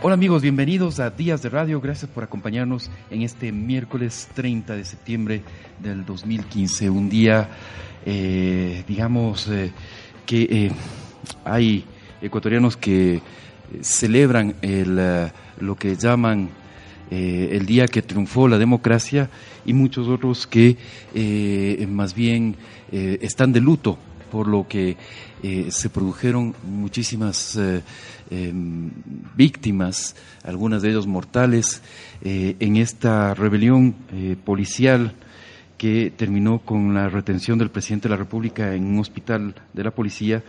Hola amigos, bienvenidos a Días de Radio. Gracias por acompañarnos en este miércoles 30 de septiembre del 2015. Un día, eh, digamos, eh, que eh, hay ecuatorianos que celebran el, lo que llaman el día que triunfó la democracia y muchos otros que más bien están de luto por lo que se produjeron muchísimas Em, víctimas, algunas de ellos mortales, eh, en esta rebelión eh, policial que terminó con la retención del presidente de la República en un hospital de la policía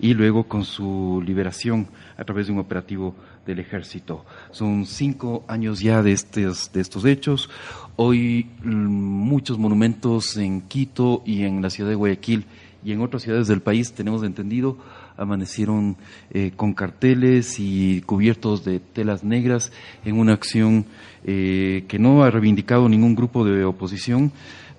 y luego con su liberación a través de un operativo del ejército. Son cinco años ya de estos, de estos hechos. Hoy mm, muchos monumentos en Quito y en la ciudad de Guayaquil y en otras ciudades del país, tenemos entendido, amanecieron eh, con carteles y cubiertos de telas negras en una acción eh, que no ha reivindicado ningún grupo de oposición,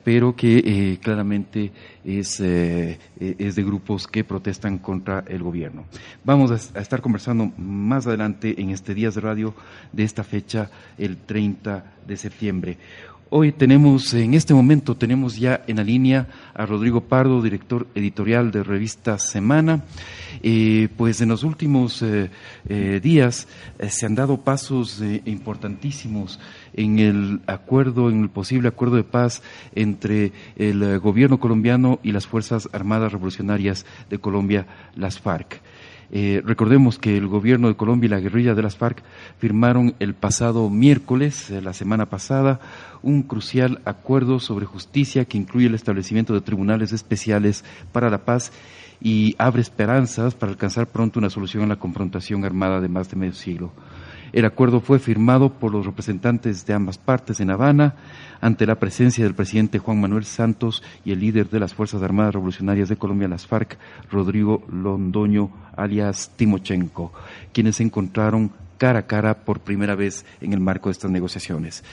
pero que eh, claramente es, es de grupos que protestan contra el gobierno. Vamos a, estar conversando más adelante en este Días de Radio de esta fecha, el 30 de septiembre. Hoy tenemos, en este momento, tenemos ya en la línea a Rodrigo Pardo, director editorial de revista Semana. Eh, pues en los últimos eh, eh, días se han dado pasos importantísimos en el acuerdo, en el posible acuerdo de paz entre el gobierno colombiano y las Fuerzas Armadas Revolucionarias de Colombia, las FARC. Eh, recordemos que el gobierno de Colombia y la guerrilla de las FARC firmaron el pasado miércoles, la semana pasada, un crucial acuerdo sobre justicia que incluye el establecimiento de tribunales especiales para la paz y abre esperanzas para alcanzar pronto una solución a la confrontación armada de más de medio siglo. El acuerdo fue firmado por los representantes de ambas partes en Habana ante la presencia del presidente Juan Manuel Santos y el líder de las Fuerzas Armadas Revolucionarias de Colombia, las FARC, Rodrigo Londoño, alias Timochenko, quienes se encontraron cara a cara por primera vez en el marco de estas negociaciones.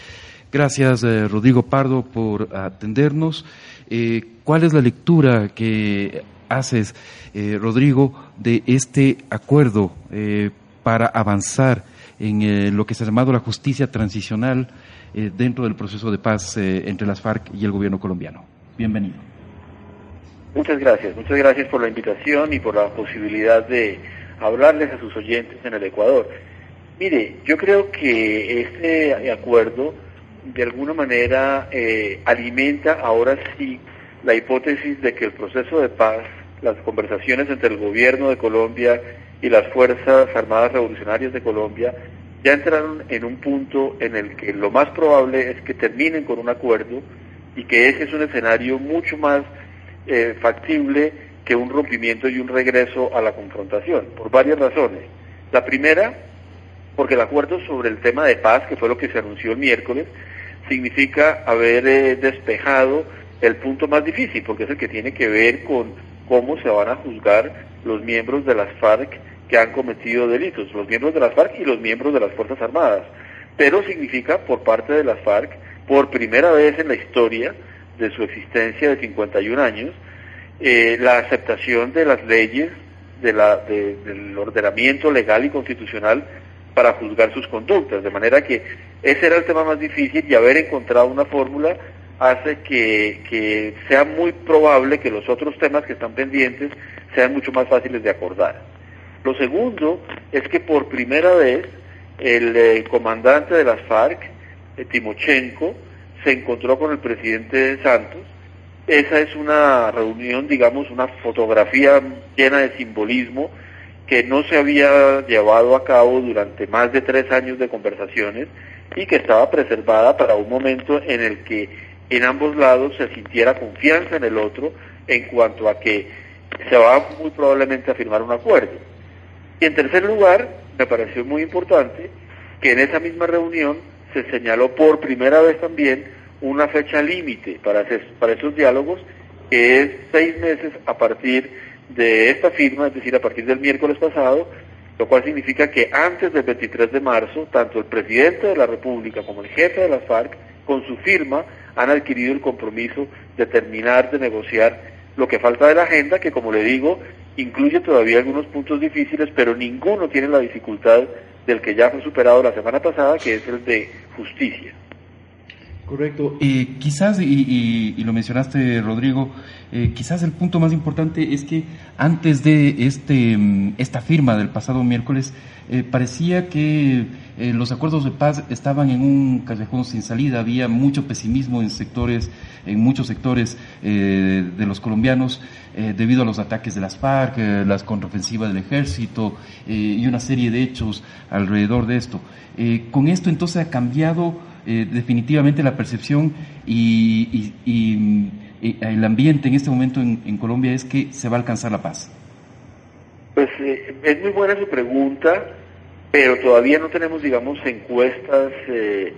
Gracias, eh, Rodrigo Pardo, por atendernos. Eh, ¿Cuál es la lectura que haces, eh, Rodrigo, de este acuerdo para avanzar en eh, lo que se ha llamado la justicia transicional eh, dentro del proceso de paz eh, entre las FARC y el gobierno colombiano. Bienvenido. Muchas gracias, muchas gracias por la invitación y por la posibilidad de hablarles a sus oyentes en el Ecuador. Mire, yo creo que este acuerdo de alguna manera alimenta ahora sí la hipótesis de que el proceso de paz, las conversaciones entre el gobierno de Colombia y las Fuerzas Armadas Revolucionarias de Colombia ya entraron en un punto en el que lo más probable es que terminen con un acuerdo y que ese es un escenario mucho más eh, factible que un rompimiento y un regreso a la confrontación, por varias razones. La primera, porque el acuerdo sobre el tema de paz, que fue lo que se anunció el miércoles, significa haber eh, despejado el punto más difícil, porque es el que tiene que ver con cómo se van a juzgar los miembros de las FARC que han cometido delitos, los miembros de las FARC y los miembros de las Fuerzas Armadas. Pero significa por parte de las FARC, por primera vez en la historia de su existencia de 51 años, eh, la aceptación de las leyes de la, del ordenamiento legal y constitucional para juzgar sus conductas. De manera que ese era el tema más difícil y haber encontrado una fórmula hace que sea muy probable que los otros temas que están pendientes sean mucho más fáciles de acordar. Lo segundo es que por primera vez el eh, comandante de las FARC, eh, Timochenko, se encontró con el presidente Santos. Esa es una reunión, digamos, una fotografía llena de simbolismo que no se había llevado a cabo durante más de tres años de conversaciones y que estaba preservada para un momento en el que en ambos lados se sintiera confianza en el otro en cuanto a que se va muy probablemente a firmar un acuerdo. Y en tercer lugar, me pareció muy importante que en esa misma reunión se señaló por primera vez también una fecha límite para, esos diálogos, que es seis meses a partir de esta firma, es decir, a partir del miércoles pasado, lo cual significa que antes del 23 de marzo, tanto el presidente de la República como el jefe de la FARC, con su firma, han adquirido el compromiso de terminar de negociar lo que falta de la agenda, que como le digo, incluye todavía algunos puntos difíciles, pero ninguno tiene la dificultad del que ya fue superado la semana pasada, que es el de justicia. Correcto. Eh, quizás, y, lo mencionaste, Rodrigo, eh, quizás el punto más importante es que antes de este, mm, esta firma del pasado miércoles, eh, parecía que los acuerdos de paz estaban en un callejón sin salida. Había mucho pesimismo en sectores, en muchos sectores de los colombianos, debido a los ataques de las FARC, las contraofensivas del ejército y una serie de hechos alrededor de esto. con esto entonces ha cambiado eh, definitivamente la percepción y, el ambiente en este momento en, Colombia es que se va a alcanzar la paz? Pues eh, es muy buena su pregunta, pero todavía no tenemos, digamos, encuestas eh,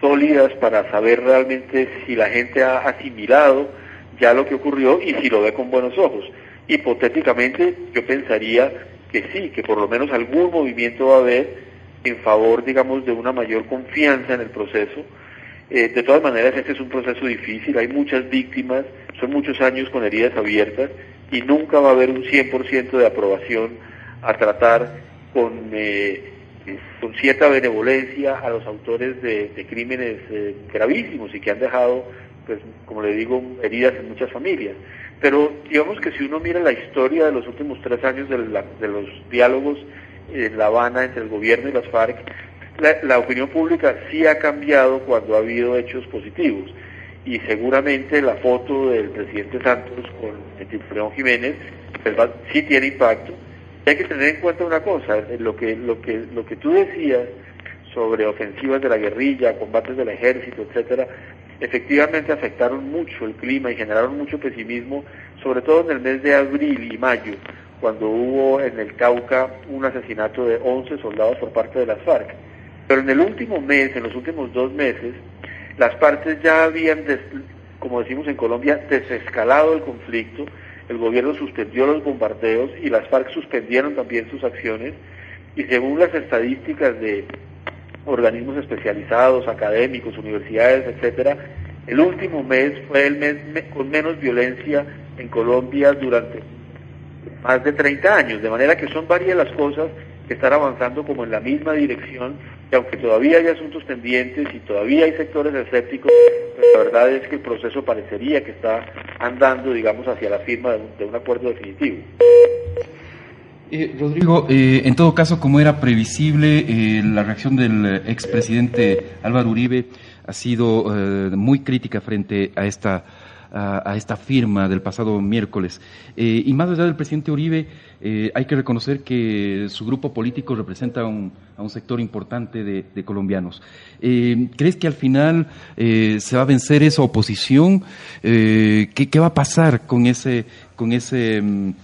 sólidas para saber realmente si la gente ha asimilado ya lo que ocurrió y si lo ve con buenos ojos. Hipotéticamente, yo pensaría que sí, que por lo menos algún movimiento va a haber en favor, digamos, de una mayor confianza en el proceso. Eh, de todas maneras, este es un proceso difícil, hay muchas víctimas, son muchos años con heridas abiertas y nunca va a haber un 100% de aprobación a tratar con, eh, con cierta benevolencia a los autores de, crímenes eh, gravísimos y que han dejado, pues, como le digo, heridas en muchas familias. Pero digamos que si uno mira la historia de los últimos tres años de, de los diálogos en La Habana entre el gobierno y las FARC, la, opinión pública sí ha cambiado cuando ha habido hechos positivos. Y seguramente la foto del presidente Santos con el Jiménez pues, sí tiene impacto. Y hay que tener en cuenta una cosa, lo que, lo que, lo que tú decías sobre ofensivas de la guerrilla, combates del ejército, etcétera, efectivamente afectaron mucho el clima y generaron mucho pesimismo, sobre todo en el mes de abril y mayo, cuando hubo en el Cauca un asesinato de 11 soldados por parte de las FARC. Pero en el último mes, en los últimos dos meses, las partes ya habían, como decimos en Colombia, desescalado el conflicto, el gobierno suspendió los bombardeos y las FARC suspendieron también sus acciones y según las estadísticas de organismos especializados, académicos, universidades, etcétera, el último mes fue el mes con menos violencia en Colombia durante más de 30 años, de manera que son varias las cosas que están avanzando como en la misma dirección, y aunque todavía hay asuntos pendientes y todavía hay sectores escépticos, pues la verdad es que el proceso parecería que está andando, digamos, hacia la firma de un, acuerdo definitivo. Eh, Rodrigo, eh, en todo caso, como era previsible, eh, la reacción del expresidente Álvaro Uribe ha sido muy crítica frente a esta a, esta firma del pasado miércoles. Eh, y más allá del presidente Uribe, eh, hay que reconocer que su grupo político representa a un sector importante de, colombianos. Eh, ¿Crees que al final se va a vencer esa oposición? ¿qué, ¿qué, va a pasar con ese con ese mm,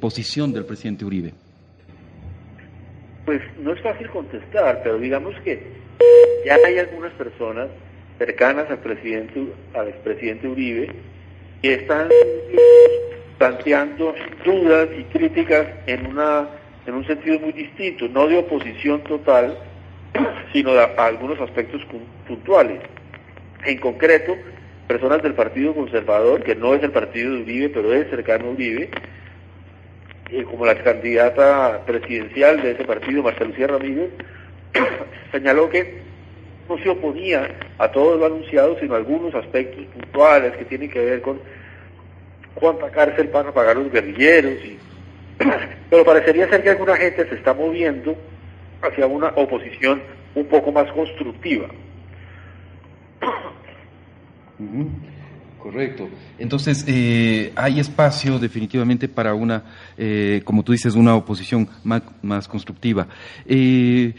posición del presidente Uribe? Pues no es fácil contestar, pero digamos que ya hay algunas personas cercanas al presidente, al expresidente Uribe, que están planteando dudas y críticas en una en un sentido muy distinto, no de oposición total, sino de algunos aspectos puntuales. En concreto, personas del Partido Conservador, que no es el partido de Uribe, pero es cercano a Uribe, y como la candidata presidencial de ese partido, Marta Lucía Ramírez, señaló que no se oponía a todo lo anunciado, sino a algunos aspectos puntuales que tienen que ver con cuánta cárcel van a pagar los guerrilleros. Y... Pero parecería ser que alguna gente se está moviendo hacia una oposición un poco más constructiva. Correcto. Entonces, eh, hay espacio definitivamente para una, eh, como tú dices, una oposición más, más constructiva. Eh,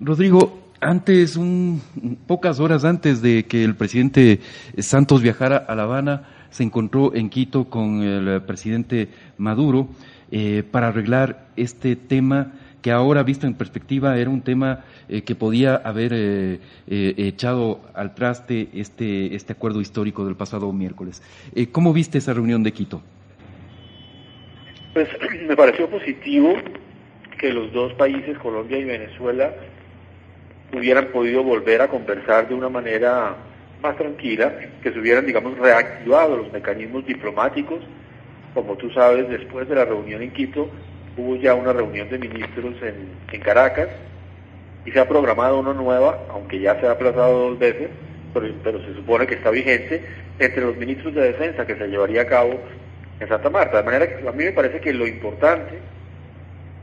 Rodrigo, antes, un, pocas horas antes de que el presidente Santos viajara a La Habana, se encontró en Quito con el presidente Maduro eh, para arreglar este tema que ahora visto en perspectiva era un tema eh, que podía haber eh, echado al traste este, este acuerdo histórico del pasado miércoles. ¿Cómo viste esa reunión de Quito? Pues me pareció positivo que los dos países, Colombia y Venezuela, hubieran podido volver a conversar de una manera más tranquila, que se hubieran, digamos, reactivado los mecanismos diplomáticos. Como tú sabes, después de la reunión en Quito, hubo ya una reunión de ministros en, Caracas y se ha programado una nueva, aunque ya se ha aplazado dos veces, pero, se supone que está vigente, entre los ministros de defensa que se llevaría a cabo en Santa Marta. De manera que a mí me parece que lo importante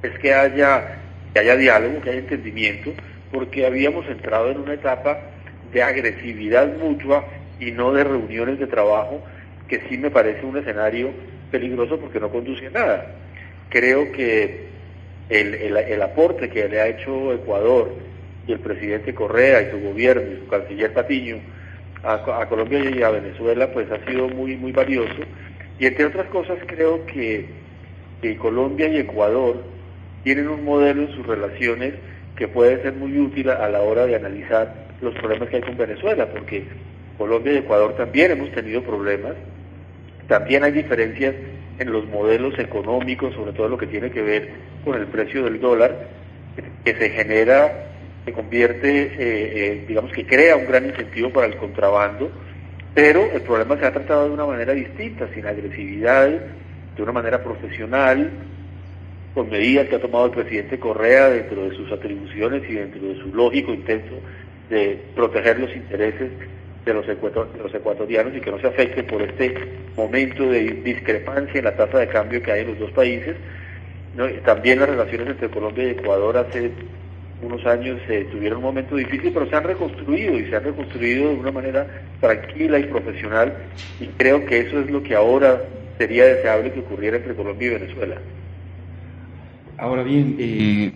es que haya, que haya diálogo, que haya entendimiento, porque habíamos entrado en una etapa de agresividad mutua y no de reuniones de trabajo, que sí me parece un escenario peligroso porque no conduce a nada. Creo que el, el, aporte que le ha hecho Ecuador y el presidente Correa y su gobierno y su canciller Patiño a, Colombia y a Venezuela pues ha sido muy muy valioso y entre otras cosas creo que Colombia y Ecuador tienen un modelo en sus relaciones que puede ser muy útil a la hora de analizar los problemas que hay con Venezuela, porque Colombia y Ecuador también hemos tenido problemas, también hay diferencias en los modelos económicos, sobre todo lo que tiene que ver con el precio del dólar, que se genera, se convierte, eh, eh, digamos que crea un gran incentivo para el contrabando, pero el problema se ha tratado de una manera distinta, sin agresividad, de una manera profesional, con medidas que ha tomado el presidente Correa dentro de sus atribuciones y dentro de su lógico intento de proteger los intereses de los, ecuatorianos y que no se afecte por este momento de discrepancia en la tasa de cambio que hay en los dos países. También las relaciones entre Colombia y Ecuador hace unos años se tuvieron un momento difícil, pero se han reconstruido y se han reconstruido de una manera tranquila y profesional y creo que eso es lo que ahora sería deseable que ocurriera entre Colombia y Venezuela. Ahora bien, eh,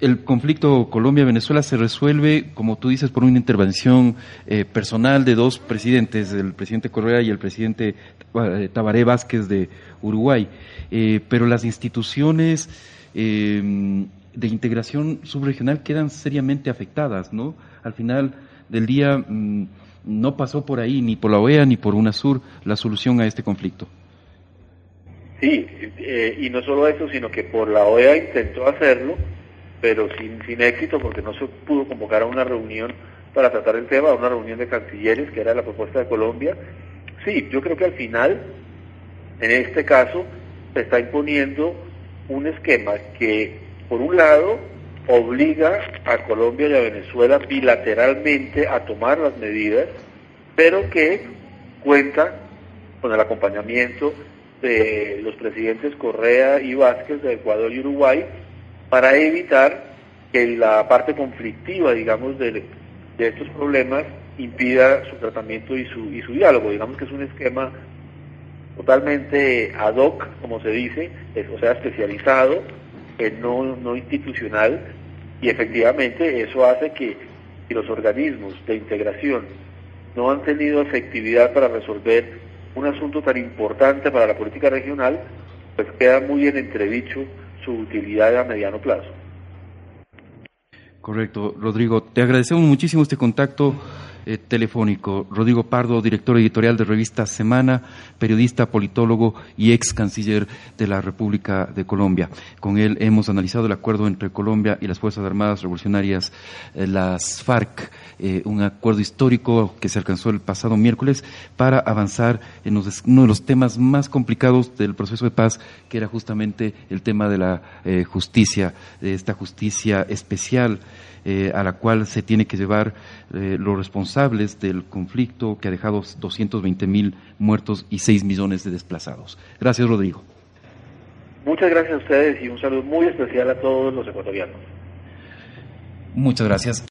el conflicto Colombia-Venezuela se resuelve, como tú dices, por una intervención eh, personal de dos presidentes, el presidente Correa y el presidente eh, Tabaré Vázquez de Uruguay. pero las instituciones de integración subregional quedan seriamente afectadas, ¿no? Al final del día mm, no pasó por ahí, ni por la OEA ni por UNASUR, la solución a este conflicto. Sí, eh, y no solo eso, sino que por la OEA intentó hacerlo, pero sin, sin éxito porque no se pudo convocar a una reunión para tratar el tema, a una reunión de cancilleres, que era la propuesta de Colombia. Sí, yo creo que al final, en este caso, se está imponiendo un esquema que, por un lado, obliga a Colombia y a Venezuela bilateralmente a tomar las medidas, pero que cuenta con el acompañamiento de los presidentes Correa y Vázquez de Ecuador y Uruguay para evitar que la parte conflictiva, digamos, de, estos problemas impida su tratamiento y su, y su diálogo. Digamos que es un esquema totalmente ad hoc, como se dice, o sea, especializado, eh, no, no institucional, y efectivamente eso hace que si los organismos de integración no han tenido efectividad para resolver un asunto tan importante para la política regional, pues queda muy en entredicho su utilidad a mediano plazo. Correcto, Rodrigo. Te agradecemos muchísimo este contacto. Eh, telefónico. Rodrigo Pardo, director editorial de revista Semana, periodista, politólogo y ex canciller de la República de Colombia. Con él hemos analizado el acuerdo entre Colombia y las Fuerzas Armadas Revolucionarias, eh, las FARC, eh, un acuerdo histórico que se alcanzó el pasado miércoles para avanzar en uno de los temas más complicados del proceso de paz, que era justamente el tema de la justicia, de esta justicia especial a la cual se tiene que llevar los responsables del conflicto que ha dejado 220 mil muertos y 6 millones de desplazados. Gracias, Rodrigo. Muchas gracias a ustedes y un saludo muy especial a todos los ecuatorianos. Muchas gracias.